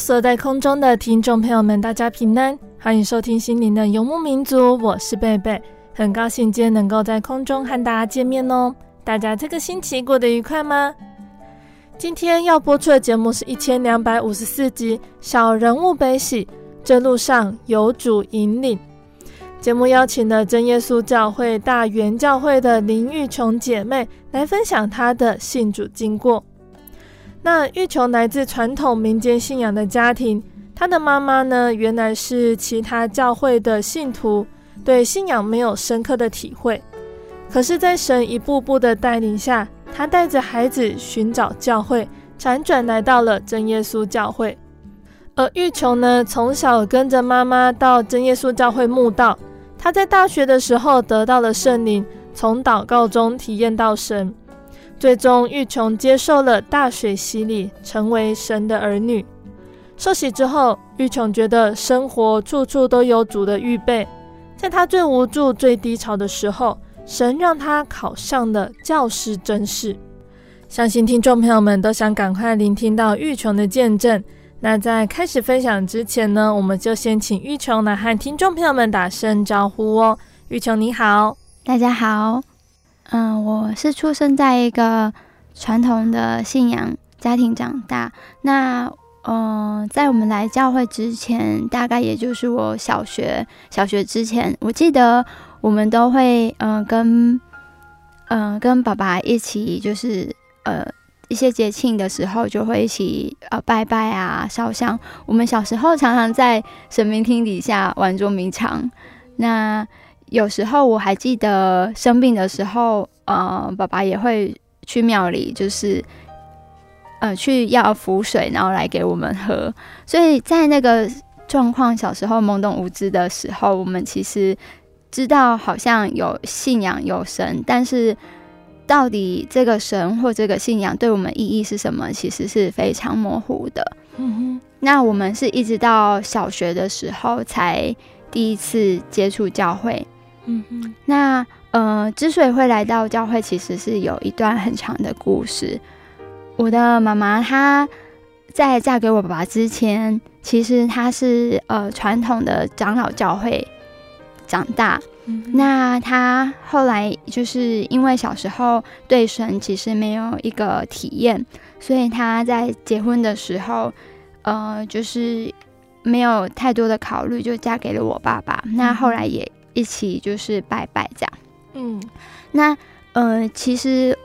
所在空中的听众朋友们，大家平安，欢迎收听心灵的游牧民族，我是贝贝，很高兴今天能够在空中和大家见面哦。大家这个星期过得愉快吗？今天要播出的节目是一千两百五十四集《小人物悲喜》，这路上有主引领。节目邀请了真耶稣教会大园教会的林玉琼姐妹来分享她的信主经过。那玉琼来自传统民间信仰的家庭，她的妈妈呢，原来是其他教会的信徒，对信仰没有深刻的体会。可是，在神一步步的带领下，她带着孩子寻找教会，辗转来到了真耶稣教会。而玉琼呢，从小跟着妈妈到真耶稣教会慕道，她在大学的时候得到了圣灵，从祷告中体验到神。最终，玉琼接受了大水洗礼，成为神的儿女。受洗之后，玉琼觉得生活处处都有主的预备。在她最无助、最低潮的时候，神让她考上了教师甄试。相信听众朋友们都想赶快聆听到玉琼的见证。那在开始分享之前呢，我们就先请玉琼来和听众朋友们打声招呼哦。玉琼你好，大家好。嗯，我是出生在一个传统的信仰家庭长大。那，嗯、呃，在我们来教会之前，大概也就是我小学小学之前，我记得我们都会，嗯、呃，跟，嗯、跟爸爸一起，就是，呃，一些节庆的时候，就会一起，呃，拜拜啊，烧香。我们小时候常常在神明厅底下玩捉迷藏。那。有时候我还记得生病的时候，呃，爸爸也会去庙里，就是呃去要符水，然后来给我们喝。所以在那个状况，小时候懵懂无知的时候，我们其实知道好像有信仰有神，但是到底这个神或这个信仰对我们意义是什么，其实是非常模糊的。嗯哼，那我们是一直到小学的时候才第一次接触教会。嗯哼，那呃，之所以会来到教会，其实是有一段很长的故事。我的妈妈她在嫁给我爸爸之前，其实她是呃传统的长老教会长大。嗯，那她后来就是因为小时候对神其实没有一个体验，所以她在结婚的时候，呃，就是没有太多的考虑，就嫁给了我爸爸。嗯、那后来也。一起就是拜拜这样，嗯，那呃，其实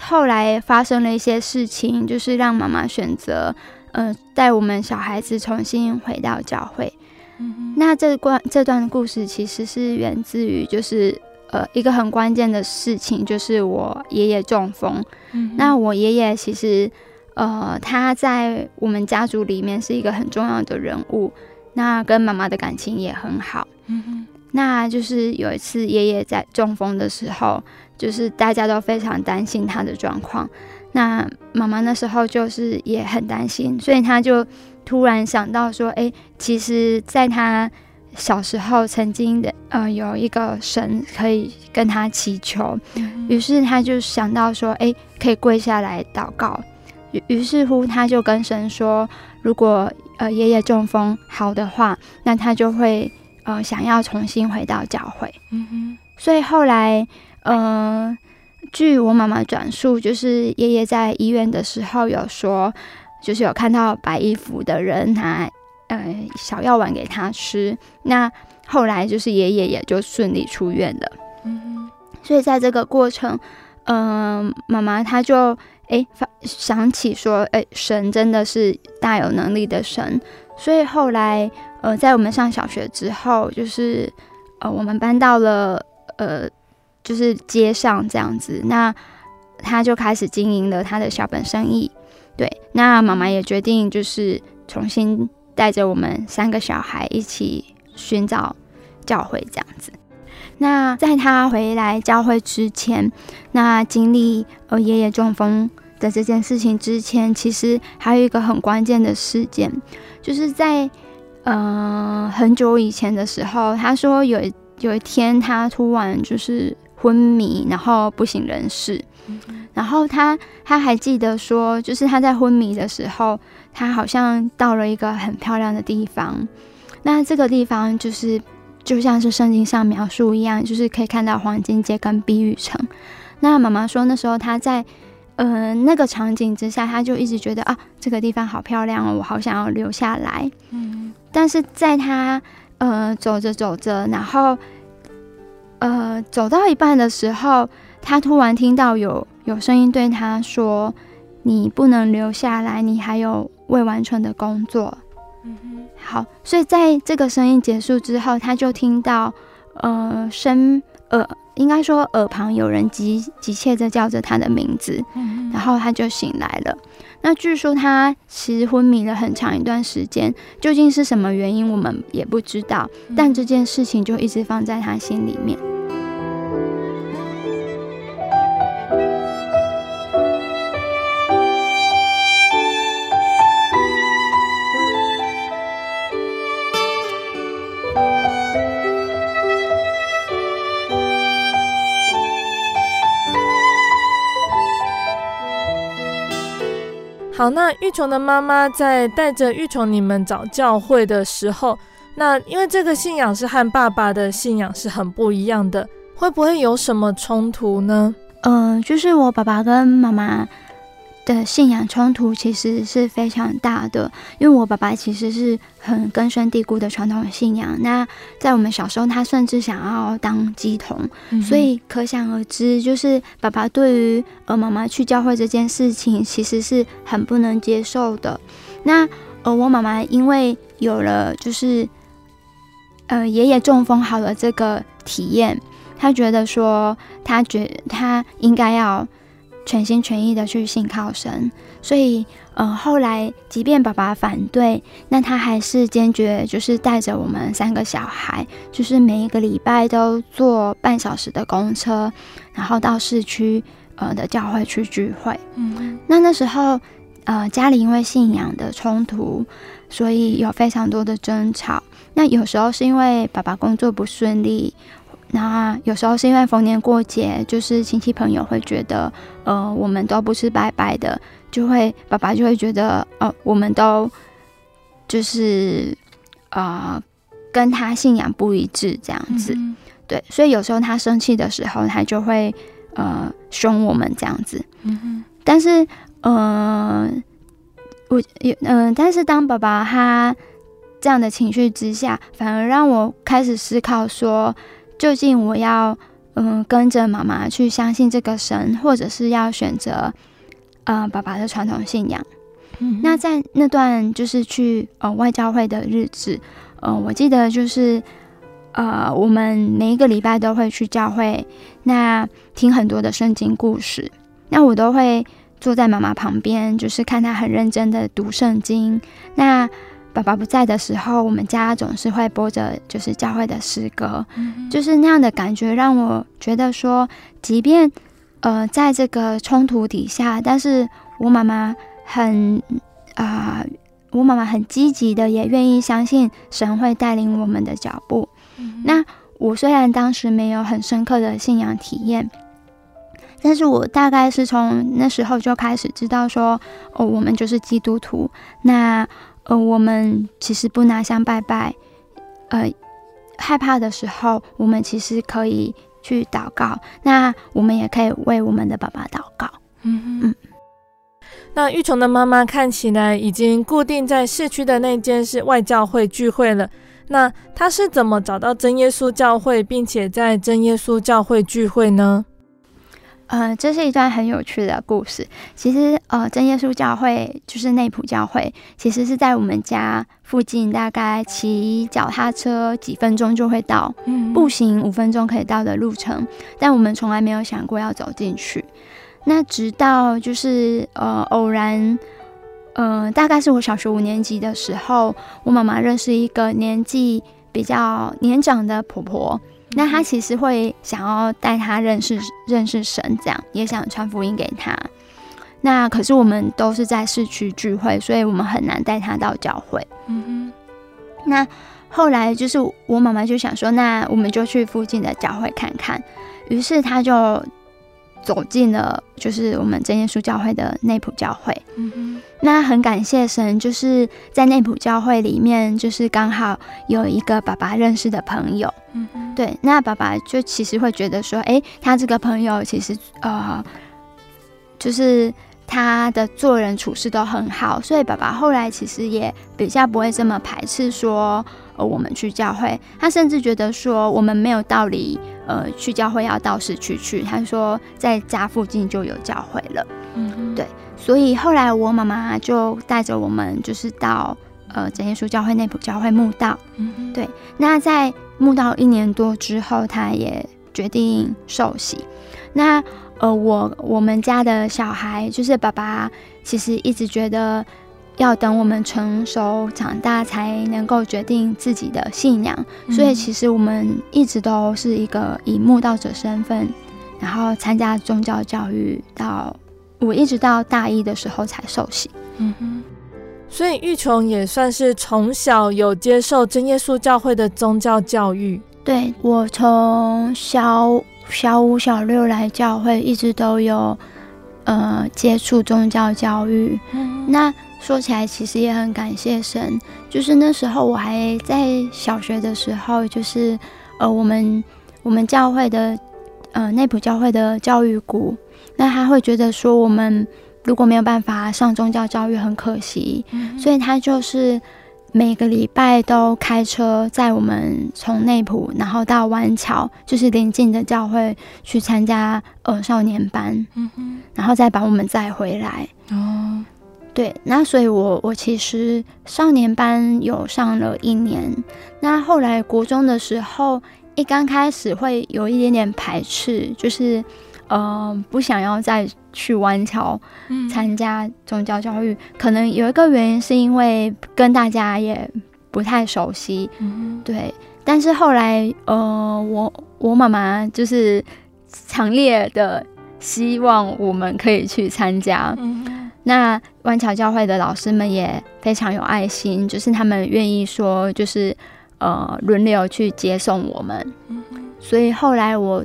后来发生了一些事情，就是让妈妈选择呃带我们小孩子重新回到教会。嗯哼，那这关这段故事其实是源自于就是呃一个很关键的事情，就是我爷爷中风。嗯，那我爷爷其实呃他在我们家族里面是一个很重要的人物，那跟妈妈的感情也很好。嗯哼。那就是有一次爷爷在中风的时候，就是大家都非常担心他的状况。那妈妈那时候就是也很担心，所以他就突然想到说：“哎，其实在他小时候曾经的呃有一个神可以跟他祈求。”于是他就想到说：“哎，可以跪下来祷告。”于于是乎，他就跟神说，如果呃爷爷中风好的话，那他就会呃想要重新回到教会。嗯哼。所以后来，呃，据我妈妈转述，就是爷爷在医院的时候有说，就是有看到白衣服的人拿呃小药丸给他吃。那后来就是爷爷也就顺利出院了。嗯哼。所以在这个过程，嗯、呃，妈妈她就。诶，发想起说，诶，神真的是大有能力的神，所以后来，呃，在我们上小学之后，就是，呃，我们搬到了，呃，就是街上这样子，那他就开始经营了他的小本生意，对，那妈妈也决定就是重新带着我们三个小孩一起寻找教会这样子。那在他回来教会之前，那经历呃爷爷中风的这件事情之前，其实还有一个很关键的事件，就是在呃很久以前的时候，他说有有一天他突然就是昏迷，然后不省人事，然后他他还记得说，就是他在昏迷的时候，他好像到了一个很漂亮的地方，那这个地方就是。就像是圣经上描述一样，就是可以看到黄金街跟碧玉城。那妈妈说，那时候他在，呃，那个场景之下，他就一直觉得啊，这个地方好漂亮哦，我好想要留下来。嗯，但是在他呃走着走着，然后呃走到一半的时候，他突然听到有有声音对他说：“你不能留下来，你还有未完成的工作。”好，所以在这个声音结束之后，他就听到，呃，声耳应该说耳旁有人急急切的叫着他的名字，嗯，然后他就醒来了。那据说他其实昏迷了很长一段时间，究竟是什么原因，我们也不知道。但这件事情就一直放在他心里面。好，那玉琼的妈妈在带着玉琼你们找教会的时候，那因为这个信仰是和爸爸的信仰是很不一样的，会不会有什么冲突呢？嗯、就是我爸爸跟妈妈。的信仰冲突其实是非常大的，因为我爸爸其实是很根深蒂固的传统信仰。那在我们小时候，他甚至想要当鸡童，嗯，所以可想而知，就是爸爸对于呃妈妈去教会这件事情，其实是很不能接受的。那呃我妈妈因为有了就是呃爷爷中风好了这个体验，她觉得说她觉她应该要。全心全意的去信靠神，所以，呃，后来即便爸爸反对，那他还是坚决，就是带着我们三个小孩，就是每一个礼拜都坐半小时的公车，然后到市区，呃的教会去聚会。嗯，那那时候，呃，家里因为信仰的冲突，所以有非常多的争吵。那有时候是因为爸爸工作不顺利。那有时候是因为逢年过节，就是亲戚朋友会觉得，呃，我们都不是拜拜的，就会爸爸就会觉得，呃，我们都就是呃跟他信仰不一致这样子，嗯，对，所以有时候他生气的时候，他就会呃凶我们这样子，嗯，但是呃我有嗯，呃，但是当爸爸他这样的情绪之下，反而让我开始思考说。究竟我要嗯跟着妈妈去相信这个神，或者是要选择呃爸爸的传统信仰？嗯，那在那段就是去呃外教会的日子，呃，我记得就是呃我们每一个礼拜都会去教会，那听很多的圣经故事，那我都会坐在妈妈旁边，就是看她很认真的读圣经。那爸爸不在的时候，我们家总是会播着就是教会的诗歌，嗯，就是那样的感觉，让我觉得说，即便呃在这个冲突底下，但是我妈妈很啊，呃，我妈妈很积极的，也愿意相信神会带领我们的脚步。嗯，那我虽然当时没有很深刻的信仰体验，但是我大概是从那时候就开始知道说，哦，我们就是基督徒，那呃，我们其实不拿香拜拜，呃，害怕的时候，我们其实可以去祷告，那我们也可以为我们的爸爸祷告。嗯嗯。嗯那玉琼的妈妈看起来已经固定在市区的那间是外教会聚会了。那她是怎么找到真耶稣教会，并且在真耶稣教会聚会呢？呃，这是一段很有趣的故事。其实，呃，真耶稣教会就是内埔教会，其实是在我们家附近，大概骑脚踏车几分钟就会到，嗯，步行五分钟可以到的路程。但我们从来没有想过要走进去。那直到就是呃偶然，呃大概是我小学五年级的时候，我妈妈认识一个年纪比较年长的婆婆，那他其实会想要带他认识认识神，这样也想传福音给他。那可是我们都是在市区聚会，所以我们很难带他到教会。嗯哼。那后来就是我妈妈就想说，那我们就去附近的教会看看，于是他就。走进了就是我们真耶稣教会的内埔教会，那很感谢神，就是在内埔教会里面，就是刚好有一个爸爸认识的朋友，对，那爸爸就其实会觉得说，哎，他这个朋友其实呃，就是他的做人处事都很好，所以爸爸后来其实也比较不会这么排斥说。呃，我们去教会，他甚至觉得说我们没有道理，呃，去教会要到市区去。他说在家附近就有教会了，嗯，对。所以后来我妈妈就带着我们，就是到呃真耶稣教会内埔教会墓道，嗯，对。那在墓道一年多之后，他也决定受洗。那呃，我我们家的小孩，就是爸爸，其实一直觉得。要等我们成熟长大才能够决定自己的信仰，嗯，所以其实我们一直都是一个以慕道者身份，然后参加宗教教育到我一直到大一的时候才受洗。嗯哼，所以玉琼也算是从小有接受真耶稣教会的宗教教育。对，我从小小五、小六来教会，一直都有呃接触宗教教育。嗯，那。说起来，其实也很感谢神。就是那时候我还在小学的时候，就是呃，我们我们教会的呃内埔教会的教育股，那他会觉得说我们如果没有办法上宗教教育很可惜，嗯、所以他就是每个礼拜都开车载我们从内埔，然后到湾桥，就是邻近的教会去参加呃少年班，嗯哼，然后再把我们载回来。哦。对，那所以我，我我其实少年班有上了一年，那后来国中的时候，一刚开始会有一点点排斥，就是呃不想要再去湾桥参加宗教教育，嗯，可能有一个原因是因为跟大家也不太熟悉，嗯，对。但是后来，呃，我我妈妈就是强烈的希望我们可以去参加，嗯。那湾桥教会的老师们也非常有爱心，就是他们愿意说，就是呃轮流去接送我们。嗯。所以后来我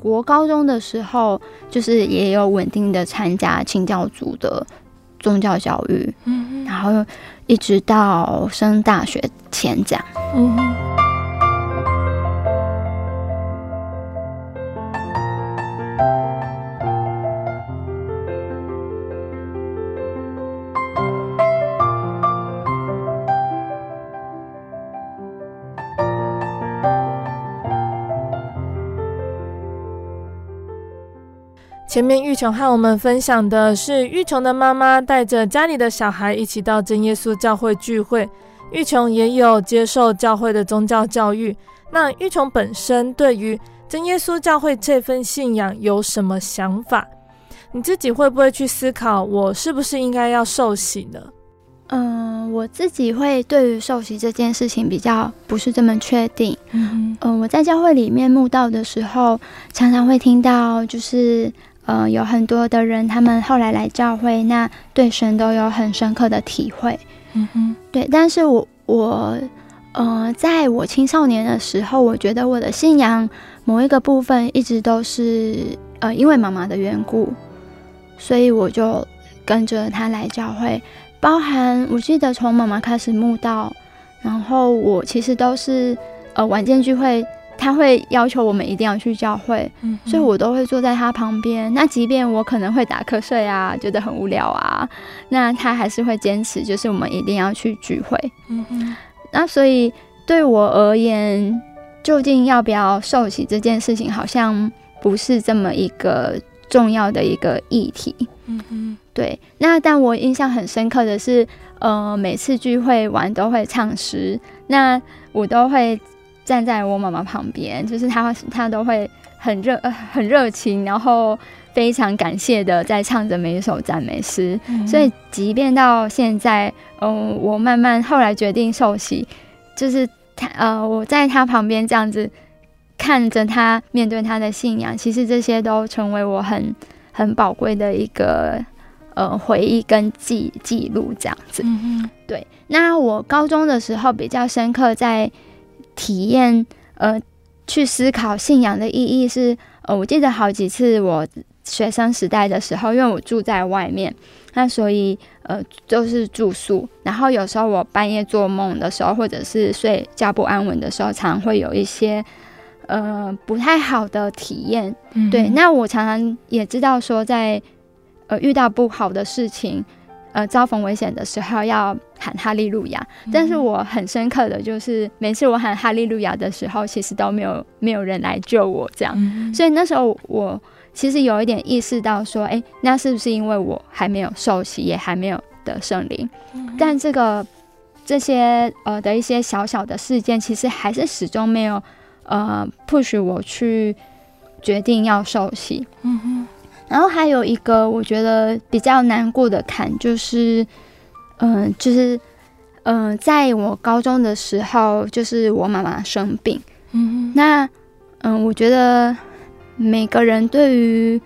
国高中的时候，就是也有稳定的参加清教组的宗教教育。嗯。然后一直到升大学前这样。嗯。前面玉琼和我们分享的是玉琼的妈妈带着家里的小孩一起到真耶稣教会聚会，玉琼也有接受教会的宗教教育。那玉琼本身对于真耶稣教会这份信仰有什么想法？你自己会不会去思考，我是不是应该要受洗呢？嗯，我自己会对于受洗这件事情比较不是这么确定。嗯嗯，我在教会里面慕道的时候，常常会听到就是。呃，有很多的人，他们后来来教会，那对神都有很深刻的体会。嗯哼，对。但是我我呃，在我青少年的时候，我觉得我的信仰某一个部分一直都是呃，因为妈妈的缘故，所以我就跟着她来教会。包含我记得从妈妈开始慕道，然后我其实都是呃晚间聚会，她会要求我们一定要去教会，嗯、所以我都会坐在他旁边。那即便我可能会打瞌睡啊，觉得很无聊啊，那他还是会坚持，就是我们一定要去聚会。那所以对我而言，究竟要不要受洗这件事情，好像不是这么一个重要的一个议题。对。那但我印象很深刻的是，呃，每次聚会完都会唱诗，那我都会站在我妈妈旁边，就是她她都会很热很热情，然后非常感谢的在唱着每一首赞美诗。嗯。所以即便到现在，嗯、呃，我慢慢后来决定受洗，就是。他呃，我在他旁边这样子看着他面对他的信仰，其实这些都成为我很很宝贵的一个呃回忆跟记记录这样子。嗯，对。那我高中的时候比较深刻，在体验呃去思考信仰的意义是呃，我记得好几次我学生时代的时候，因为我住在外面。那所以，呃，就是住宿。然后有时候我半夜做梦的时候，或者是睡觉不安稳的时候，常会有一些，呃，不太好的体验。嗯、对，那我常常也知道说在，在呃遇到不好的事情，呃，遭逢危险的时候要喊哈利路亚。嗯、但是我很深刻的就是，每次我喊哈利路亚的时候，其实都没有没有人来救我，这样。嗯、所以那时候我。其实有一点意识到说，哎，那是不是因为我还没有受洗，也还没有得圣灵？嗯、但这个这些呃的一些小小的事件，其实还是始终没有呃 push 我去决定要受洗。嗯哼。然后还有一个我觉得比较难过的坎，就是嗯、呃，就是嗯、呃，在我高中的时候，就是我妈妈生病。嗯。那嗯、呃，我觉得。每个人对于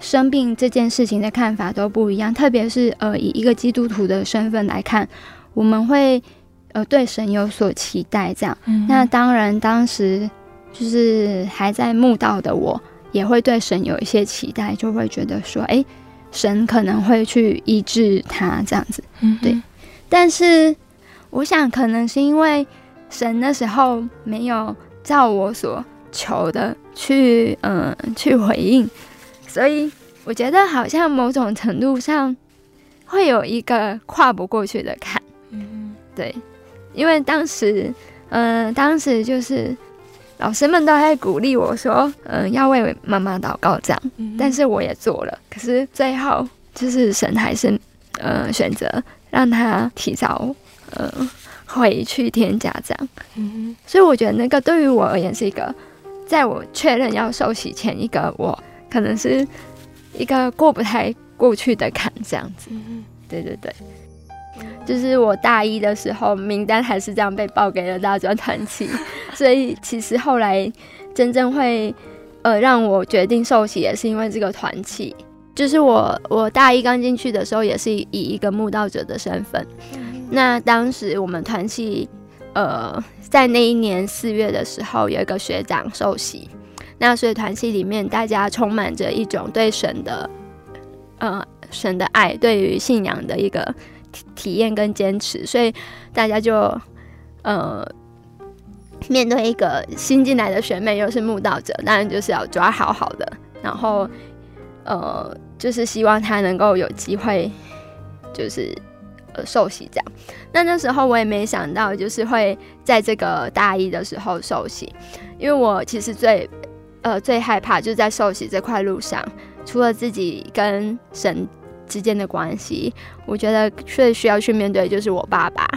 生病这件事情的看法都不一样，特别是呃，以一个基督徒的身份来看，我们会呃对神有所期待，这样。嗯、那当然，当时就是还在慕道的我，也会对神有一些期待，就会觉得说，哎，神可能会去医治他这样子。嗯、对。但是，我想可能是因为神那时候没有照我所求的。去嗯，去回应，所以我觉得好像某种程度上会有一个跨不过去的坎。嗯，对，因为当时嗯，当时就是老师们都在鼓励我说，嗯，要为妈妈祷告这样，但是我也做了，可是最后就是神还是嗯选择让他提早嗯回去天家这样。嗯，所以我觉得那个对于我而言是一个。在我确认要受洗前，一个我可能是一个过不太过去的坎，这样子。对对对，就是我大一的时候，名单还是这样被报给了大专团契，所以其实后来真正会呃让我决定受洗，也是因为这个团契。就是我我大一刚进去的时候，也是以一个慕道者的身份。那当时我们团契呃。在那一年四月的时候，有一个学长受洗，那所以团契里面大家充满着一种对神的，呃，神的爱，对于信仰的一个体验跟坚持，所以大家就呃面对一个新进来的学妹，又是慕道者，当然就是要抓好好的，然后呃就是希望她能够有机会，就是。呃，受洗这样，那那时候我也没想到，就是会在这个大一的时候受洗，因为我其实最呃最害怕就是在受洗这块路上，除了自己跟神之间的关系，我觉得最需要去面对就是我爸爸，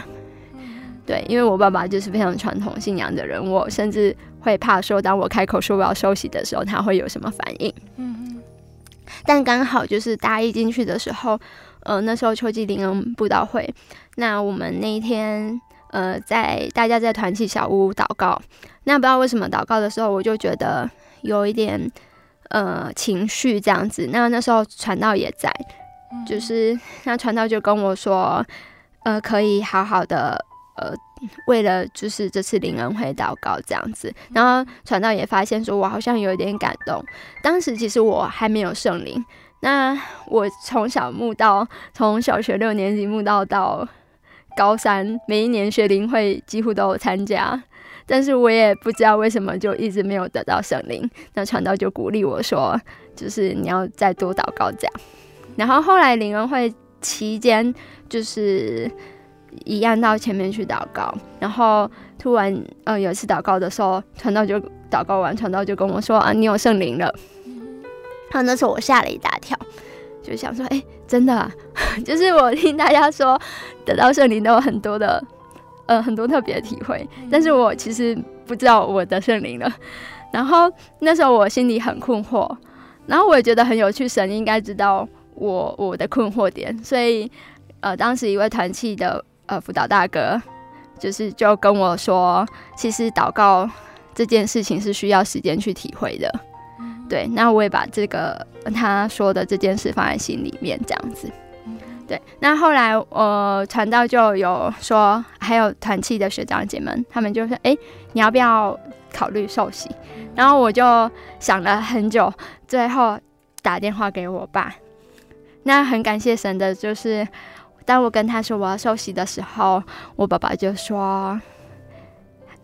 对，因为我爸爸就是非常传统信仰的人，我甚至会怕说，当我开口说我要休息的时候，他会有什么反应。嗯嗯，但刚好就是大一进去的时候。呃，那时候秋季灵恩布道会，那我们那一天，呃，在大家在团契小屋祷告，那不知道为什么祷告的时候，我就觉得有一点呃情绪这样子。那那时候传道也在，就是那传道就跟我说，呃，可以好好的呃为了就是这次灵恩会祷告这样子，然后传道也发现说我好像有一点感动。当时其实我还没有圣灵，那我从小慕道，从小学六年级慕道到高三，每一年学灵会几乎都有参加，但是我也不知道为什么就一直没有得到圣灵。那传道就鼓励我说，就是你要再多祷告这样。然后后来灵恩会期间就是。一样到前面去祷告，然后突然呃有一次祷告的时候，传道就祷告完，传道就跟我说啊，你有圣灵了。然后那时候我吓了一大跳，就想说，哎、欸，真的啊，就是我听大家说得到圣灵都有很多的呃很多特别的体会，但是我其实不知道我得圣灵了。然后那时候我心里很困惑，然后我也觉得很有趣，神应该知道我我的困惑点，所以呃当时一位团契的。呃，辅导大哥就是就跟我说，其实祷告这件事情是需要时间去体会的。对，那我也把这个他说的这件事放在心里面，这样子。对，那后来呃传道就有说，还有团契的学长姐们，他们就说：“哎，你要不要考虑受洗？”然后我就想了很久，最后打电话给我爸。那很感谢神的，就是。当我跟他说我要受洗的时候，我爸爸就说：“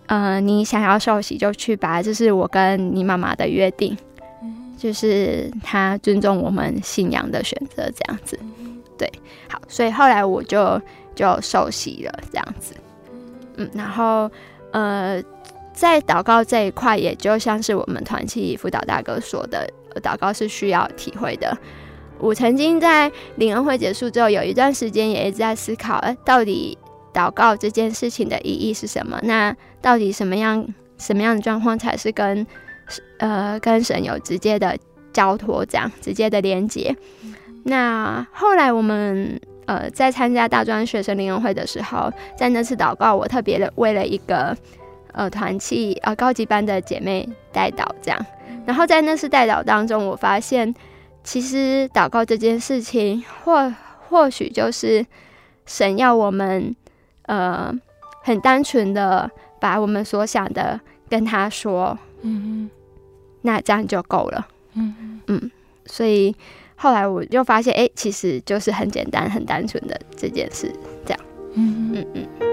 嗯、呃，你想要受洗就去吧，这是我跟你妈妈的约定，就是他尊重我们信仰的选择，这样子。对，好，所以后来我就就受洗了，这样子。嗯，然后呃，在祷告这一块，也就像是我们团契辅导大哥说的，祷告是需要体会的。”我曾经在灵恩会结束之后，有一段时间也一直在思考，呃，到底祷告这件事情的意义是什么？那到底什么样什么样的状况才是跟呃跟神有直接的交托，这样直接的连接？那后来我们呃在参加大专学生灵恩会的时候，在那次祷告，我特别的为了一个呃团契呃高级班的姐妹代祷，这样。然后在那次代祷当中，我发现。其实祷告这件事情，或或许就是神要我们，呃，很单纯的把我们所想的跟他说，嗯嗯，那这样就够了，嗯嗯，所以后来我就发现，哎，其实就是很简单、很单纯的这件事，这样，嗯嗯嗯。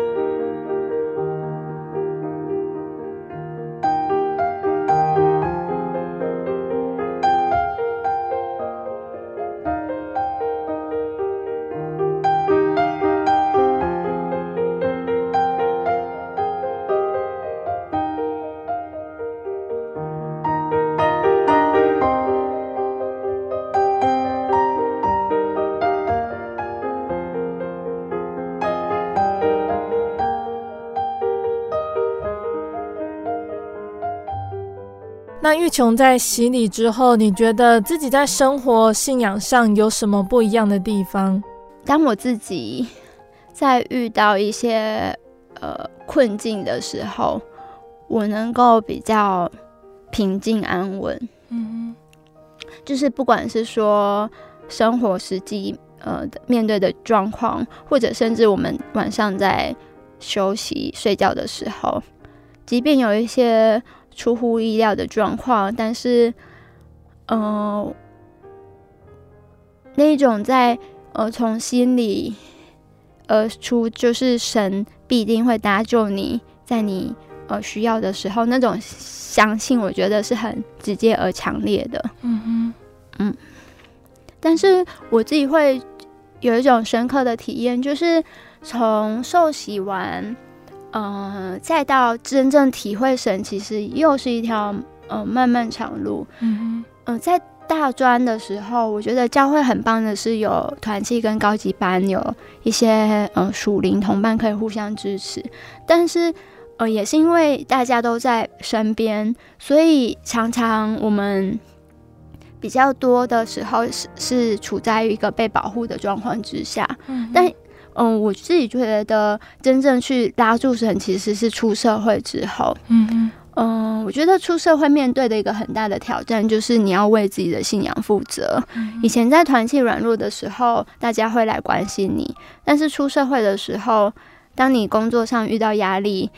玉琼在洗礼之后，你觉得自己在生活信仰上有什么不一样的地方？当我自己在遇到一些呃困境的时候，我能够比较平静安稳。嗯，就是不管是说生活实际呃面对的状况，或者甚至我们晚上在休息睡觉的时候，即便有一些。出乎意料的状况，但是，嗯、呃，那种在呃从心里而出，就是神必定会搭救你，在你呃需要的时候，那种相信，我觉得是很直接而强烈的。嗯哼，嗯，但是我自己会有一种深刻的体验，就是从受洗完。嗯、呃，再到真正体会神，其实又是一条呃漫漫长路。嗯嗯、呃，在大专的时候，我觉得教会很棒的是有团契跟高级班，有一些呃属灵同伴可以互相支持。但是呃，也是因为大家都在身边，所以常常我们比较多的时候是是处在于一个被保护的状况之下。嗯，但。嗯，我自己觉得真正去拉住神，其实是出社会之后。嗯嗯，嗯，我觉得出社会面对的一个很大的挑战，就是你要为自己的信仰负责。嗯、以前在团契软弱的时候，大家会来关心你，但是出社会的时候，当你工作上遇到压力，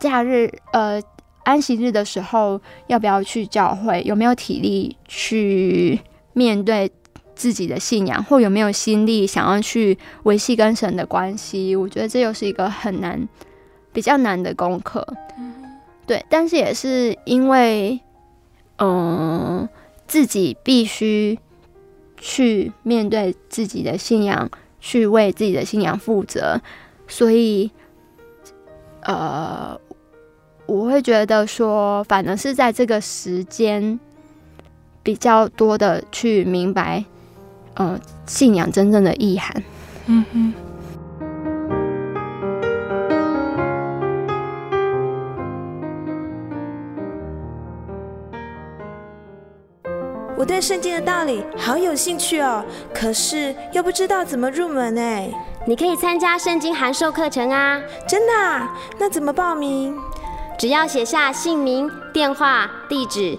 假日呃安息日的时候，要不要去教会？有没有体力去面对自己的信仰，或有没有心力想要去维系跟神的关系？我觉得这又是一个很难、比较难的功课。对，但是也是因为，嗯、自己必须去面对自己的信仰，去为自己的信仰负责，所以，呃，我会觉得说，反而是在这个时间比较多的去明白，呃，信仰真正的意涵。嗯哼。我对圣经的道理好有兴趣哦，可是又不知道怎么入门哎。你可以参加圣经函授课程啊！真的啊？那怎么报名？只要写下姓名、电话、地址，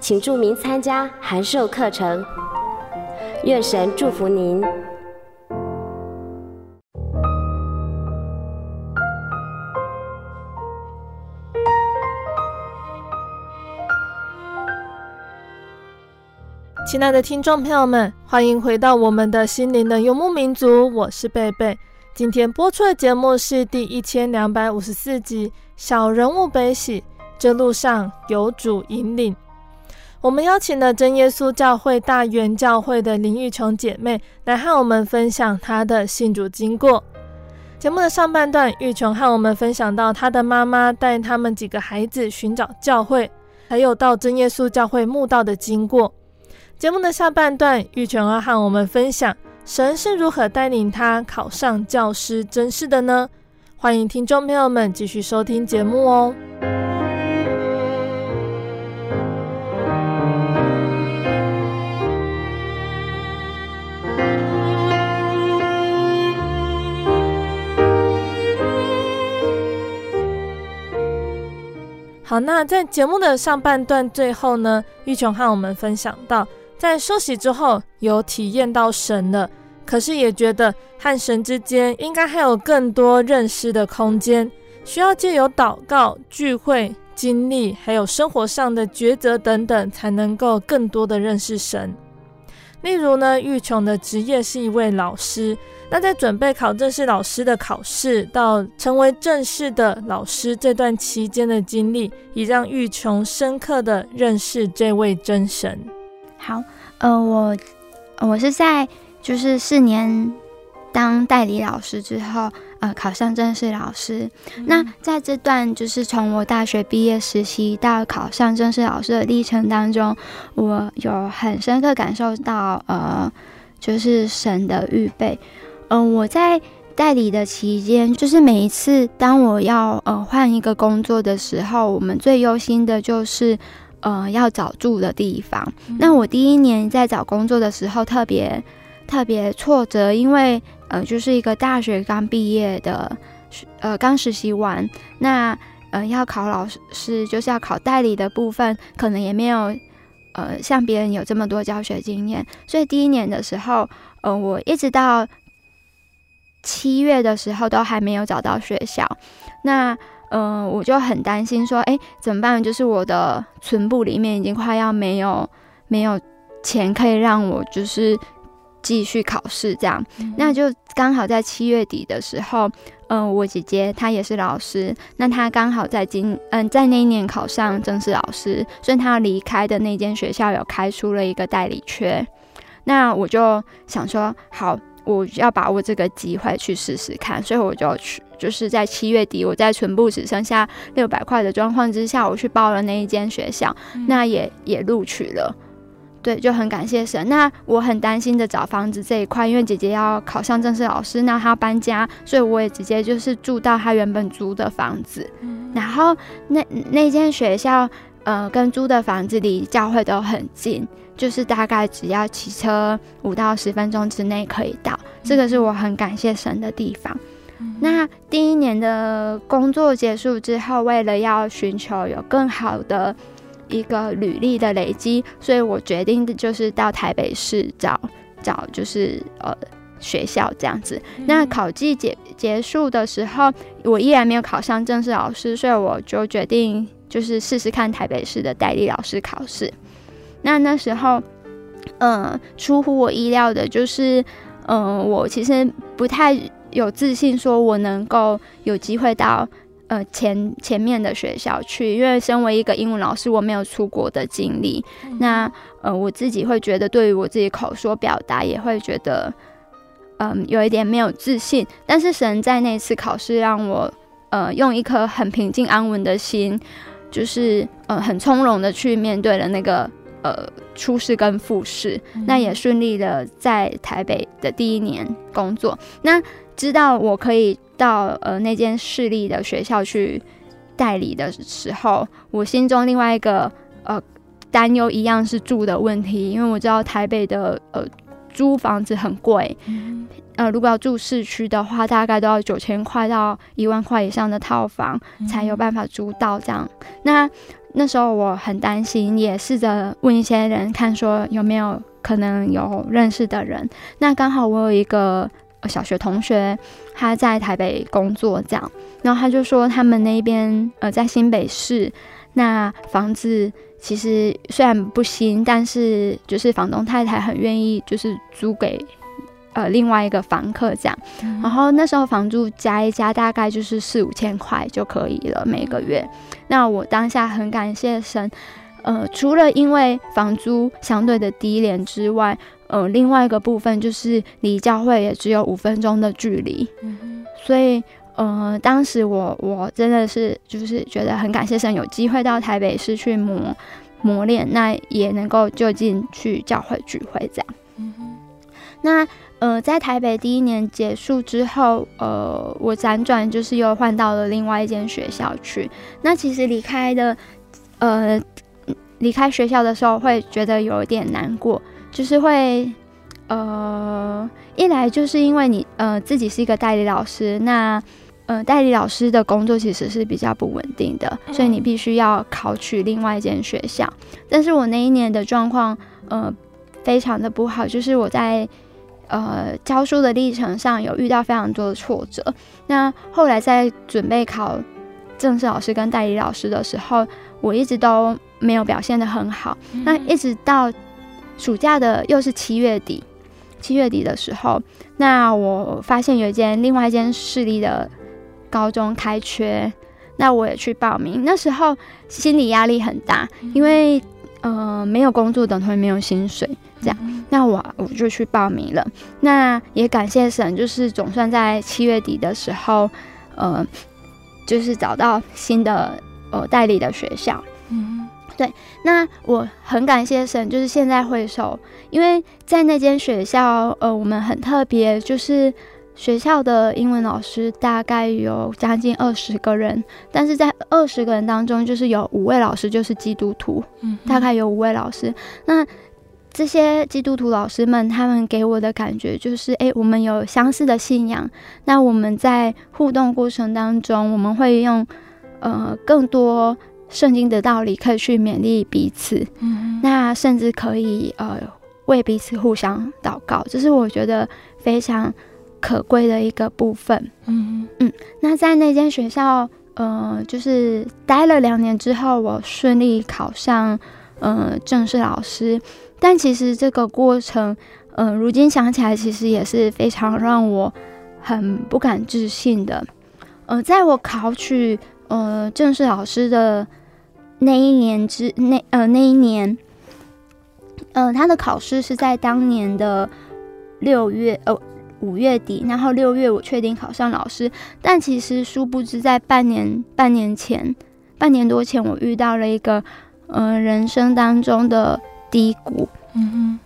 请注明参加函授课程。愿神祝福您。亲爱的听众朋友们，欢迎回到我们的心灵的游牧民族，我是贝贝。今天播出的节目是第一千两百五十四集《小人物悲喜》，这路上有主引领。我们邀请了真耶稣教会大园教会的林玉琼姐妹来和我们分享她的信主经过。节目的上半段，玉琼和我们分享到她的妈妈带他们几个孩子寻找教会，还有到真耶稣教会慕道的经过。节目的下半段，玉琼要和我们分享神是如何带领他考上教师甄试的呢？欢迎听众朋友们继续收听节目哦。好，那在节目的上半段最后呢，玉琼和我们分享到。在休息之后，有体验到神了，可是也觉得和神之间应该还有更多认识的空间，需要借由祷告、聚会、经历，还有生活上的抉择等等，才能够更多的认识神。例如呢，玉琼的职业是一位老师，那在准备考正式老师的考试，到成为正式的老师这段期间的经历，也让玉琼深刻的认识这位真神。好，呃，我我是在就是四年当代理老师之后，呃，考上正式老师。嗯、那在这段就是从我大学毕业实习到考上正式老师的历程当中，我有很深刻感受到，呃，就是神的预备。嗯、呃，我在代理的期间，就是每一次当我要呃换一个工作的时候，我们最忧心的就是。呃，要找住的地方。那我第一年在找工作的时候，特别特别挫折，因为呃，就是一个大学刚毕业的，呃，刚实习完，那呃，要考老师，就是要考代理的部分，可能也没有呃，像别人有这么多教学经验，所以第一年的时候，呃，我一直到七月的时候都还没有找到学校。那嗯、呃，我就很担心，说，哎，怎么办？就是我的存部里面已经快要没有没有钱可以让我就是继续考试这样。嗯、那就刚好在七月底的时候，嗯、呃，我姐姐她也是老师，那她刚好在今嗯、呃、在那一年考上正式老师，所以她要离开的那间学校有开出了一个代理缺。那我就想说，好。我要把握这个机会去试试看，所以我就去，就是在七月底，我在存部只剩下六百块的状况之下，我去报了那一间学校，嗯、那也也录取了，对，就很感谢神。那我很担心的找房子这一块，因为姐姐要考上正式老师，那她要搬家，所以我也直接就是住到她原本租的房子。嗯然后那那间学校，呃，跟租的房子离教会都很近，就是大概只要骑车五到十分钟之内可以到。这个是我很感谢神的地方。那第一年的工作结束之后，为了要寻求有更好的一个履历的累积，所以我决定的就是到台北市找找，就是呃。学校这样子，那考季结结束的时候，我依然没有考上正式老师，所以我就决定就是试试看台北市的代理老师考试。那那时候，嗯、呃，出乎我意料的就是，嗯、呃，我其实不太有自信，说我能够有机会到呃前前面的学校去，因为身为一个英文老师，我没有出国的经历。那呃，我自己会觉得，对于我自己口说表达，也会觉得。嗯，有一点没有自信，但是神在那次考试让我，呃，用一颗很平静安稳的心，就是呃很从容的去面对了那个呃初试跟复试，嗯、那也顺利的在台北的第一年工作。那知道我可以到呃那间市立的学校去代理的时候，我心中另外一个呃担忧一样是住的问题，因为我知道台北的呃。租房子很贵，呃，如果要住市区的话，大概都要九千块到一万块以上的套房才有办法租到这样。那那时候我很担心，也试着问一些人，看说有没有可能有认识的人。那刚好我有一个小学同学，他在台北工作这样，然后他就说他们那边呃在新北市，那房子。其实虽然不新，但是就是房东太太很愿意，就是租给呃另外一个房客这样。嗯、然后那时候房租加一加，大概就是四五千块就可以了每个月。那我当下很感谢神，呃，除了因为房租相对的低廉之外，呃，另外一个部分就是离教会也只有五分钟的距离。嗯、所以。呃，当时我我真的是就是觉得很感谢神，有机会到台北市去磨磨练，那也能够就近去教会聚会这样。那呃，在台北第一年结束之后，呃，我辗转就是又换到了另外一间学校去。那其实离开的，呃，离开学校的时候会觉得有一点难过，就是会呃，一来就是因为你呃自己是一个代理老师，那。呃，代理老师的工作其实是比较不稳定的，所以你必须要考取另外一间学校。但是我那一年的状况，呃，非常的不好，就是我在呃教书的历程上有遇到非常多的挫折。那后来在准备考正式老师跟代理老师的时候，我一直都没有表现得很好。那一直到暑假的又是七月底，七月底的时候，那我发现有一间另外一间市立的。高中开缺，那我也去报名。那时候心理压力很大，因为呃没有工作等同于没有薪水，这样。那我我就去报名了。那也感谢神，就是总算在七月底的时候，呃，就是找到新的呃代理的学校。嗯，对。那我很感谢神，就是现在回首，因为在那间学校，呃，我们很特别，就是。学校的英文老师大概有将近二十个人，但是在二十个人当中，就是有五位老师就是基督徒，嗯，大概有五位老师。那这些基督徒老师们，他们给我的感觉就是，诶，我们有相似的信仰。那我们在互动过程当中，我们会用呃更多圣经的道理，可以去勉励彼此。嗯，那甚至可以呃为彼此互相祷告，这是我觉得非常。可贵的一个部分，嗯嗯，那在那间学校，呃，就是待了两年之后，我顺利考上，呃，正式老师。但其实这个过程，呃，如今想起来，其实也是非常让我很不敢置信的。呃，在我考取呃正式老师的那一年之那呃那一年，呃，他的考试是在当年的六月，呃。五月底，然后六月我确定考上老师，但其实殊不知，在半年半年前，半年多前，我遇到了一个，呃，人生当中的低谷。嗯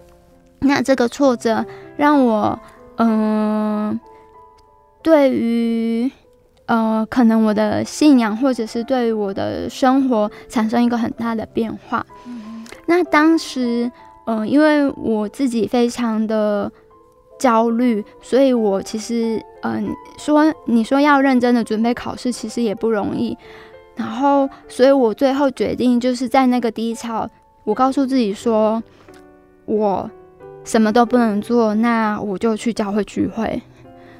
哼，那这个挫折让我，嗯、呃，对于，呃，可能我的信仰或者是对于我的生活产生一个很大的变化。嗯、那当时，呃，因为我自己非常的焦虑，所以我其实，嗯、说你说要认真的准备考试，其实也不容易。然后，所以我最后决定就是在那个低潮，我告诉自己说，我什么都不能做，那我就去教会聚会。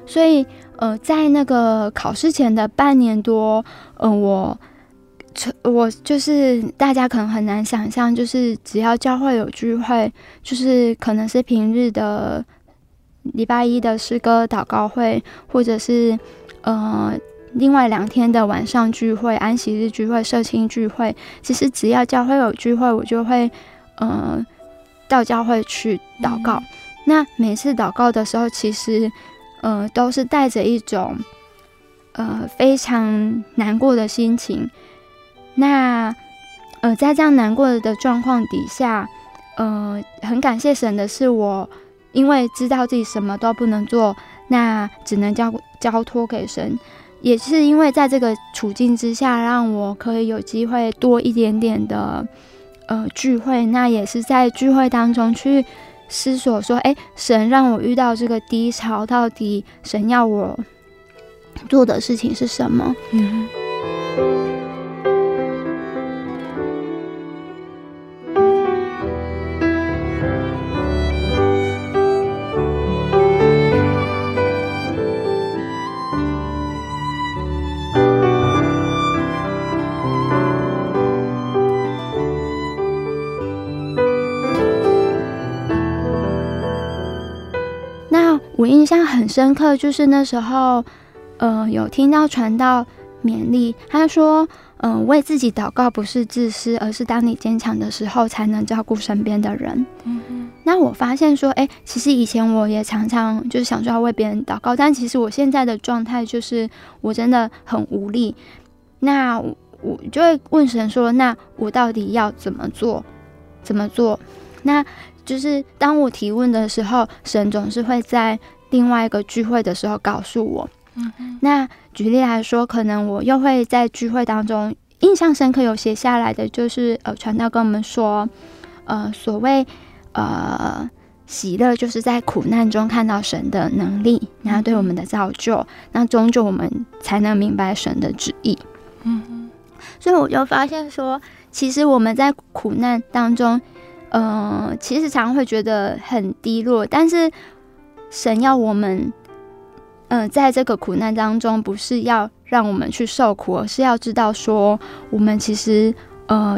所以，呃，在那个考试前的半年多，嗯、呃，我，我就是大家可能很难想象，就是只要教会有聚会，就是可能是平日的礼拜一的诗歌祷告会，或者是呃另外两天的晚上聚会、安息日聚会、社青聚会，其实只要教会有聚会，我就会呃到教会去祷告。嗯、那每次祷告的时候，其实。呃，都是带着一种呃非常难过的心情。那呃，在这样难过的状况底下，呃，很感谢神的是我，因为知道自己什么都不能做，那只能交交托给神。也是因为在这个处境之下，让我可以有机会多一点点的呃聚会。那也是在聚会当中去。思索说：“哎，神让我遇到这个低潮，到底神要我做的事情是什么？”嗯。我印象很深刻，就是那时候，呃，有听到传道勉励，他说，嗯、呃，为自己祷告不是自私，而是当你坚强的时候，才能照顾身边的人。嗯嗯。那我发现说，哎，其实以前我也常常就是想说要为别人祷告，但其实我现在的状态就是我真的很无力。那我就会问神说，那我到底要怎么做？怎么做？那。就是当我提问的时候，神总是会在另外一个聚会的时候告诉我。嗯，那举例来说，可能我又会在聚会当中印象深刻有写下来的，就是呃，传道跟我们说，呃，所谓呃喜乐，就是在苦难中看到神的能力，然后对我们的造就，那终究我们才能明白神的旨意。嗯哼，所以我就发现说，其实我们在苦难当中。嗯、呃，其实常常会觉得很低落，但是神要我们，嗯、呃，在这个苦难当中，不是要让我们去受苦，而是要知道说，我们其实呃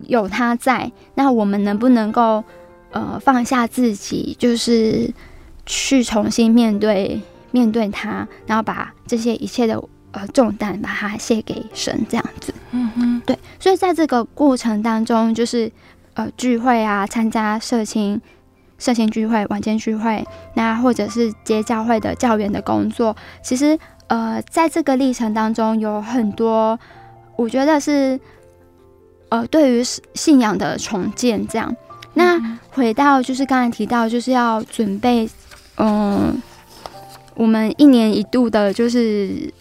有他在，那我们能不能够呃放下自己，就是去重新面对面对他，然后把这些一切的呃重担把它卸给神，这样子。嗯哼，对，所以在这个过程当中，就是。呃，聚会啊，参加社青、社青聚会、晚间聚会，那或者是接教会的教员的工作，其实呃，在这个历程当中有很多，我觉得是呃，对于信仰的重建这样。那回到就是刚才提到，就是要准备，嗯、呃，我们一年一度的就是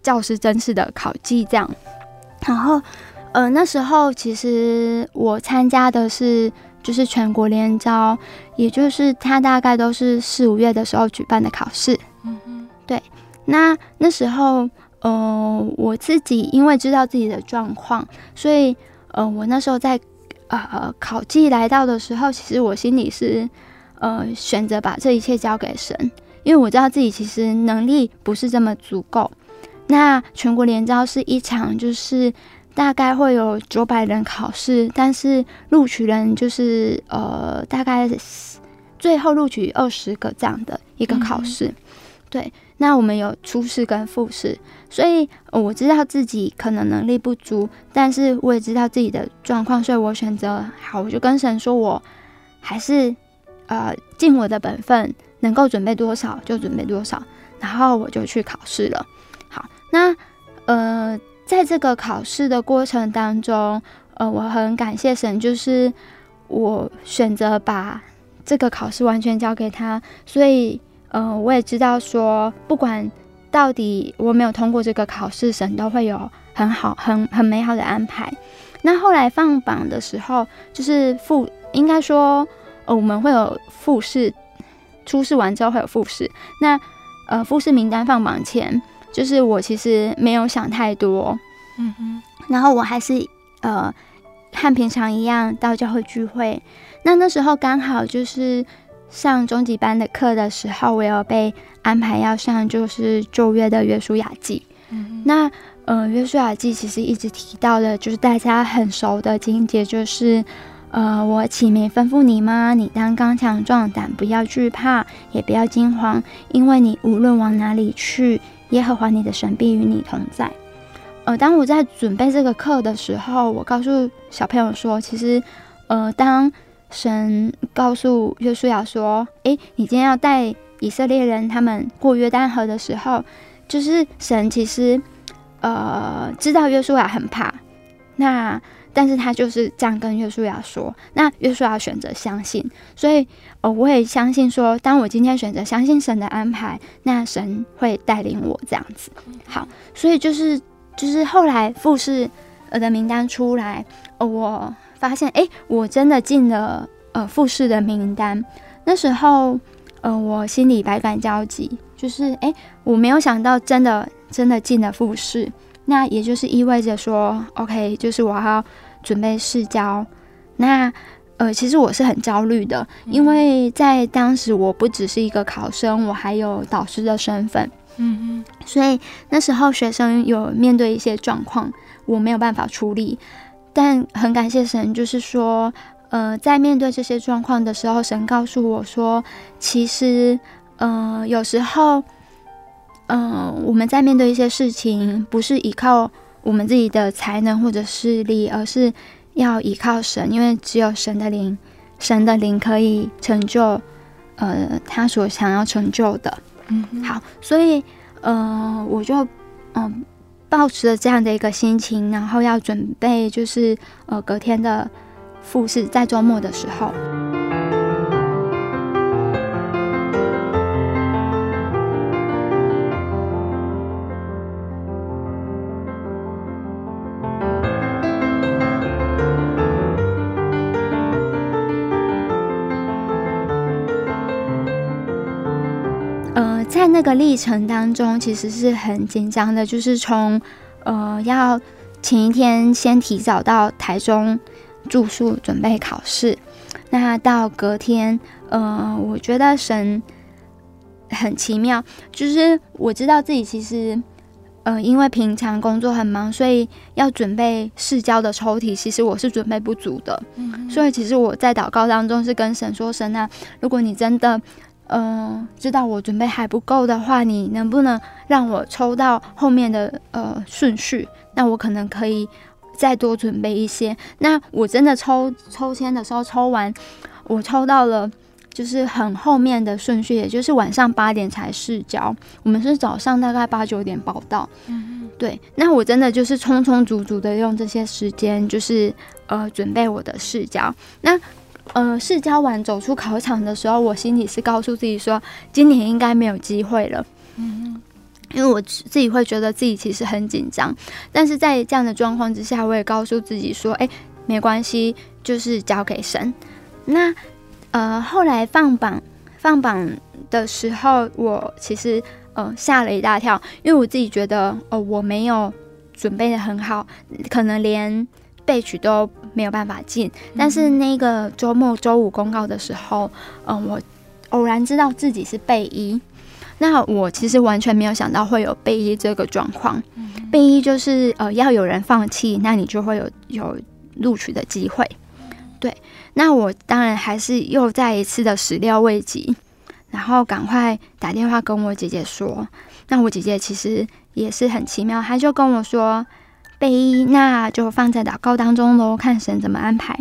教师甄试的考绩这样，然后。呃，那时候其实我参加的是就是全国联招，也就是他大概都是四五月的时候举办的考试。嗯嗯，对。那那时候，呃，我自己因为知道自己的状况，所以呃，我那时候在呃考季来到的时候，其实我心里是呃选择把这一切交给神，因为我知道自己其实能力不是这么足够。那全国联招是一场就是。大概会有九百人考试，但是录取人就是呃，大概最后录取二十个这样的一个考试。嗯、对，那我们有初试跟复试，所以我知道自己可能能力不足，但是我也知道自己的状况，所以我选择好，我就跟神说，我还是呃尽我的本分，能够准备多少就准备多少，然后我就去考试了。好，那呃。在这个考试的过程当中，呃，我很感谢神，就是我选择把这个考试完全交给他，所以，呃，我也知道说，不管到底我没有通过这个考试，神都会有很好、很很美好的安排。那后来放榜的时候，就是复，应该说，呃，我们会有复试，初试完之后会有复试。那呃，复试名单放榜前，就是我其实没有想太多，嗯哼，然后我还是呃，和平常一样到教会聚会。那那时候刚好就是上中级班的课的时候，我有被安排要上就是旧约的约书亚记。嗯，那呃，约书亚记其实一直提到的，就是大家很熟的经节，就是呃，我起名吩咐你吗？你当刚强壮胆，不要惧怕，也不要惊慌，因为你无论往哪里去，耶和华你的神必与你同在。呃，当我在准备这个课的时候，我告诉小朋友说，其实呃，当神告诉约书亚说：“诶，你今天要带以色列人他们过约旦河的时候，就是神其实呃知道约书亚很怕，那但是他就是这样跟约书亚说。那约书亚选择相信，所以呃我也相信说，当我今天选择相信神的安排，那神会带领我这样子。好，所以就是就是后来复试的名单出来，呃我。发现哎，我真的进了呃复试的名单。那时候，呃，我心里百感交集，就是哎，我没有想到真的真的进了复试。那也就是意味着说，OK，就是我要准备试教。那呃，其实我是很焦虑的，因为在当时我不只是一个考生，我还有导师的身份。嗯嗯，所以那时候学生有面对一些状况，我没有办法处理。但很感谢神，就是说，呃，在面对这些状况的时候，神告诉我说，其实，呃，有时候，嗯、呃，我们在面对一些事情，不是依靠我们自己的才能或者势力，而是要依靠神，因为只有神的灵，神的灵可以成就，呃，他所想要成就的。嗯，好，所以，呃，我就，嗯、呃。抱持着这样的一个心情，然后要准备，就是呃隔天的复试，在周末的时候。在那个历程当中，其实是很紧张的，就是从呃要前一天先提早到台中住宿准备考试，那到隔天，呃，我觉得神很奇妙，就是我知道自己其实呃因为平常工作很忙，所以要准备试教的抽题，其实我是准备不足的，嗯，所以其实我在祷告当中是跟神说：“神啊，如果你真的。”嗯、呃，知道我准备还不够的话，你能不能让我抽到后面的呃顺序？那我可能可以再多准备一些。那我真的抽抽签的时候抽完，我抽到了就是很后面的顺序，也就是晚上八点才试教。我们是早上大概八九点报到。嗯，对。那我真的就是充充足足的用这些时间，就是呃准备我的试教。那。呃，试教完走出考场的时候，我心里是告诉自己说，今年应该没有机会了。嗯，因为我自己会觉得自己其实很紧张，但是在这样的状况之下，我也告诉自己说，哎，没关系，就是交给神。那呃，后来放榜放榜的时候，我其实呃吓了一大跳，因为我自己觉得，哦、呃，我没有准备的很好，可能连。备取都没有办法进，但是那个周末周五公告的时候，嗯，我偶然知道自己是备一，那我其实完全没有想到会有备一这个状况。备一就是呃要有人放弃，那你就会有有录取的机会。对，那我当然还是又再一次的始料未及，然后赶快打电话跟我姐姐说，那我姐姐其实也是很奇妙，她就跟我说。备一，那就放在祷告当中喽，看神怎么安排。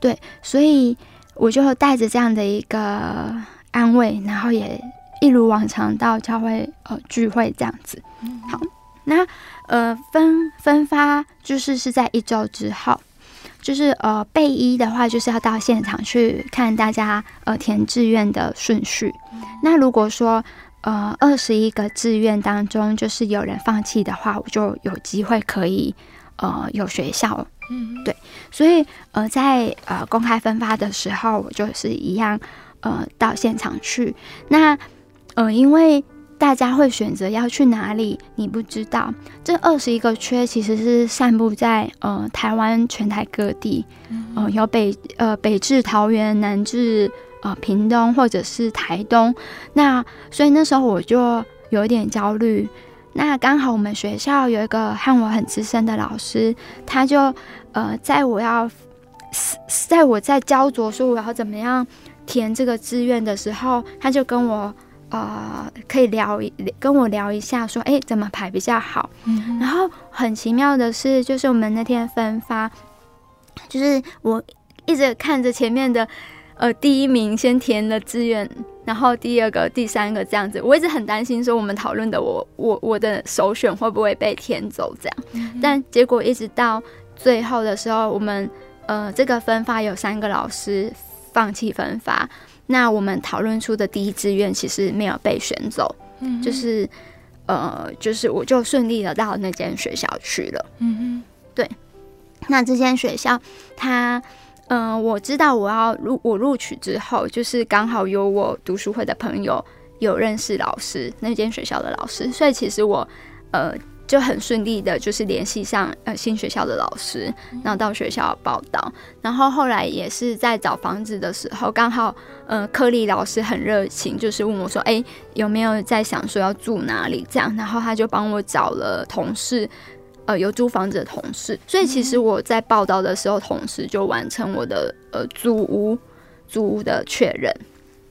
对，所以我就带着这样的一个安慰，然后也一如往常到教会呃聚会这样子。好，那呃分分发就是是在一周之后，就是呃备一的话就是要到现场去看大家呃填志愿的顺序。那如果说呃二十一个志愿当中，就是有人放弃的话，我就有机会可以呃有学校。嗯，对，所以呃在呃公开分发的时候，我就是一样呃到现场去。那呃因为。大家会选择要去哪里？你不知道，这二十一个缺其实是散布在呃台湾全台各地，呃有北呃北至桃园，南至呃屏东或者是台东。那所以那时候我就有一点焦虑。那刚好我们学校有一个和我很资深的老师，他就呃在我要在我在焦灼说我要怎么样填这个志愿的时候，他就跟我。呃，可以聊一跟我聊一下，说，哎，怎么排比较好？嗯，然后很奇妙的是，就是我们那天分发，就是我一直看着前面的，呃，第一名先填了志愿，然后第二个、第三个这样子，我一直很担心说，我们讨论的我我我的首选会不会被填走这样？嗯，但结果一直到最后的时候，我们呃这个分发有三个老师放弃分发。那我们讨论出的第一志愿其实没有被选走，嗯，就是，呃，就是我就顺利的到那间学校去了，嗯哼，对。那这间学校，他，嗯、呃，我知道我要录我录取之后，就是刚好有我读书会的朋友有认识老师，那间学校的老师，所以其实我，呃。就很顺利的，就是联系上呃新学校的老师，然后到学校报道，然后后来也是在找房子的时候，刚好呃柯丽老师很热情，就是问我说，哎，有没有在想说要住哪里这样，然后他就帮我找了同事，呃有租房子的同事，所以其实我在报道的时候，同时就完成我的呃租屋租屋的确认。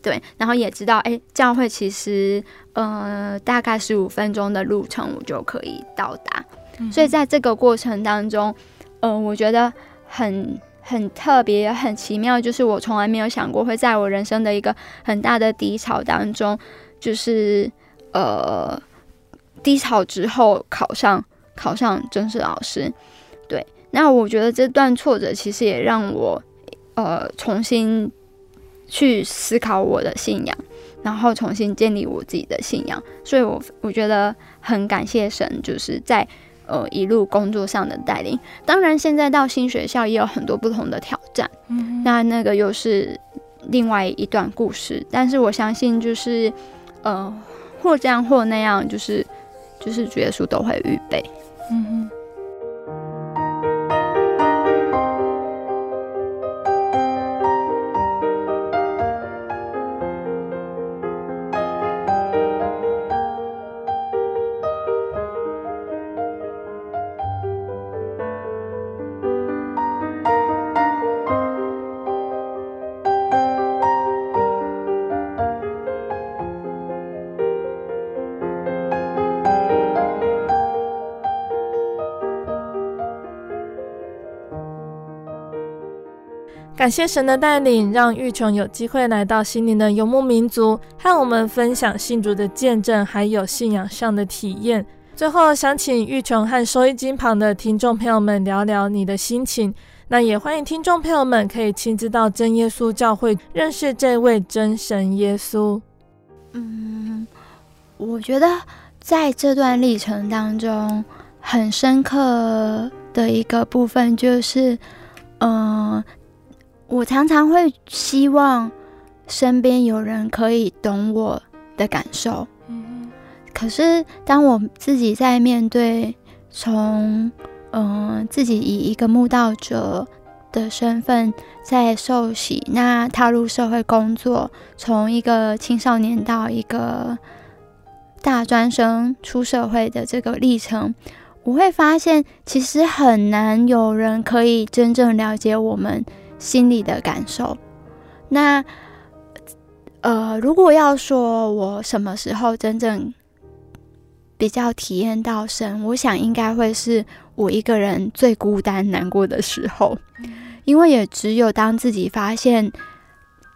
对，然后也知道，哎，教会其实，呃，大概十五分钟的路程，我就可以到达。嗯。所以在这个过程当中，呃，我觉得很很特别、很奇妙，就是我从来没有想过会在我人生的一个很大的低潮当中，就是呃，低潮之后考上考上正式老师。对，那我觉得这段挫折其实也让我呃重新。去思考我的信仰，然后重新建立我自己的信仰，所以我我觉得很感谢神，就是在呃一路工作上的带领。当然，现在到新学校也有很多不同的挑战，嗯，那那个又是另外一段故事。但是我相信，就是呃或这样或那样，就是就是主耶稣都会预备，嗯哼。感谢神的带领，让玉琼有机会来到心灵的游牧民族，和我们分享信主的见证，还有信仰上的体验。最后，想请玉琼和收音机旁的听众朋友们聊聊你的心情。那也欢迎听众朋友们可以亲自到真耶稣教会认识这位真神耶稣。嗯，我觉得在这段历程当中，很深刻的一个部分就是，嗯、我常常会希望身边有人可以懂我的感受，嗯，可是当我自己在面对从嗯、呃、自己以一个慕道者的身份在受洗，那踏入社会工作，从一个青少年到一个大专生出社会的这个历程，我会发现其实很难有人可以真正了解我们。心里的感受，那呃，如果要说我什么时候真正比较体验到神，我想应该会是我一个人最孤单难过的时候，因为也只有当自己发现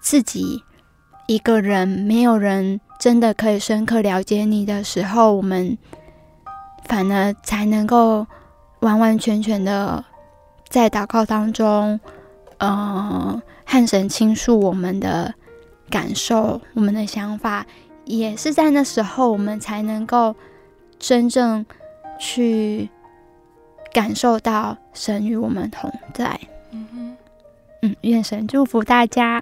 自己一个人，没有人真的可以深刻了解你的时候，我们反而才能够完完全全的在祷告当中。嗯，和神倾诉我们的感受、我们的想法，也是在那时候，我们才能够真正去感受到神与我们同在。嗯哼，嗯，愿神祝福大家。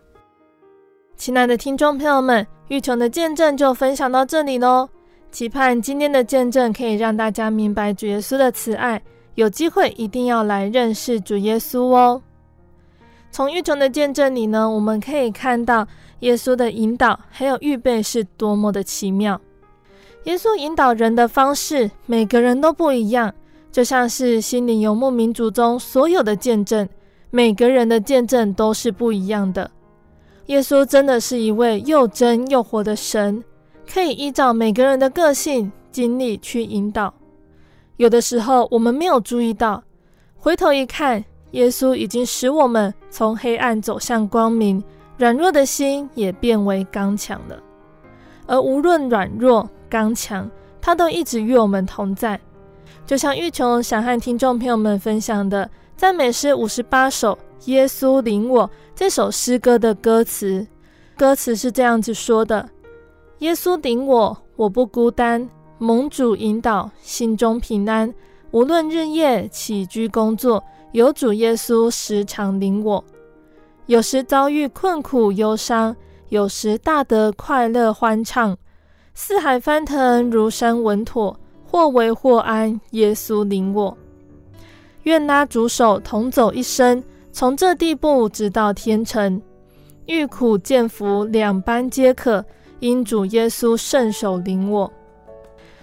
亲爱的听众朋友们，玉琼的见证就分享到这里喽。期盼今天的见证可以让大家明白主耶稣的慈爱，有机会一定要来认识主耶稣哦。从玉琼的见证里呢，我们可以看到耶稣的引导还有预备是多么的奇妙。耶稣引导人的方式，每个人都不一样，就像是心灵游牧民族中所有的见证，每个人的见证都是不一样的。耶稣真的是一位又真又活的神，可以依照每个人的个性、经历去引导。有的时候我们没有注意到，回头一看，耶稣已经使我们从黑暗走向光明，软弱的心也变为刚强了。而无论软弱、刚强，他都一直与我们同在。就像玉琼想和听众朋友们分享的，赞美诗五十八首。耶稣领我这首诗歌的歌词，歌词是这样子说的：耶稣领我，我不孤单，蒙主引导，心中平安。无论日夜起居工作，有主耶稣时常领我。有时遭遇困苦忧伤，有时大得快乐欢畅。四海翻腾如山稳妥，或危或安，耶稣领我。愿拉主手同走一生。从这地步直到天成，遇苦见福两般皆可，因主耶稣圣手领我。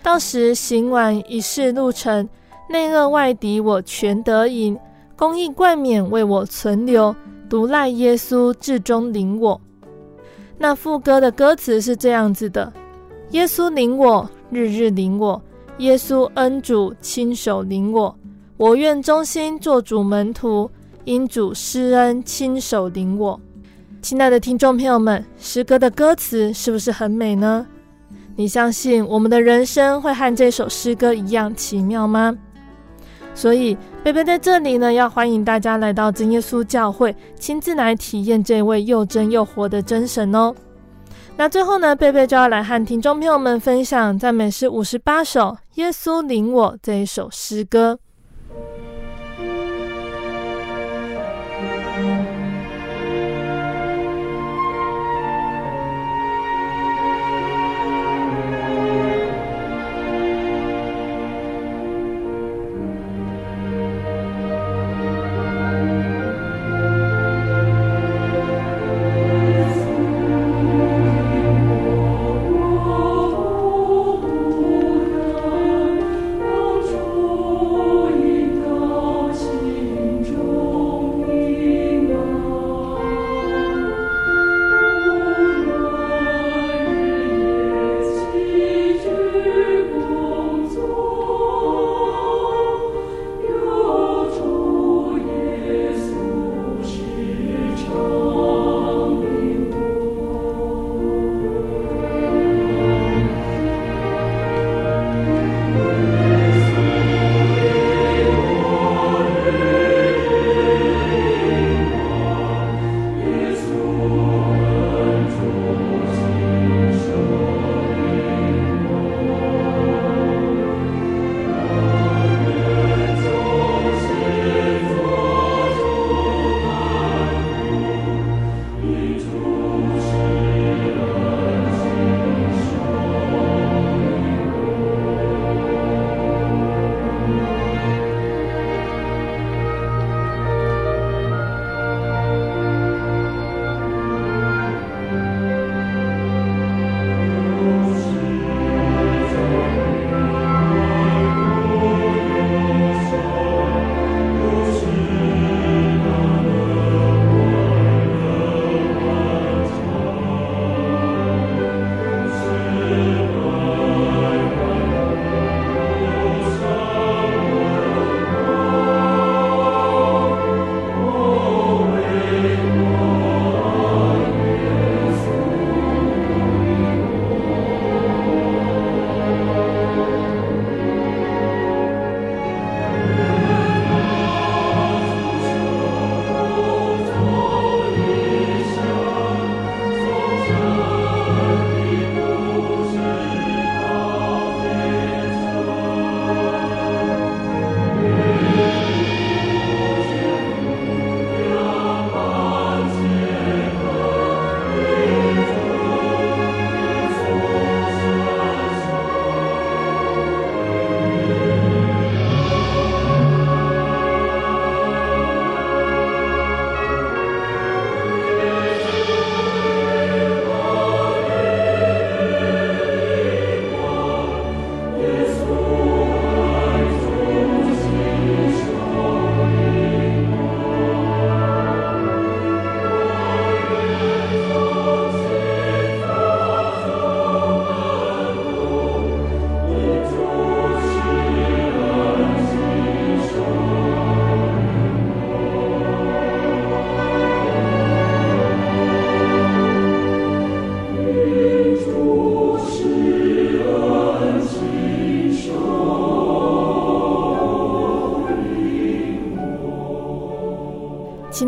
到时行完一世路程，内恶外敌我全得赢，公益冠冕为我存留，独赖耶稣至终领我。那副歌的歌词是这样子的：耶稣领我，日日领我，耶稣恩主亲手领我，我愿忠心做主门徒。因主施恩，亲手领我。亲爱的听众朋友们，诗歌的歌词是不是很美呢？你相信我们的人生会和这首诗歌一样奇妙吗？所以，贝贝在这里呢，要欢迎大家来到真耶稣教会，亲自来体验这位又真又活的真神哦。那最后呢，贝贝就要来和听众朋友们分享赞美诗五十八首《耶稣领我》这一首诗歌。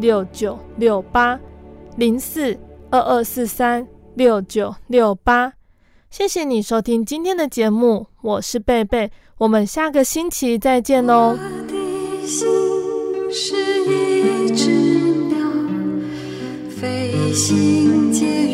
六九六八零四二二四三六九六八。谢谢你收听今天的节目，我是贝贝，我们下个星期再见哦。我的心是一只鸟，飞行介于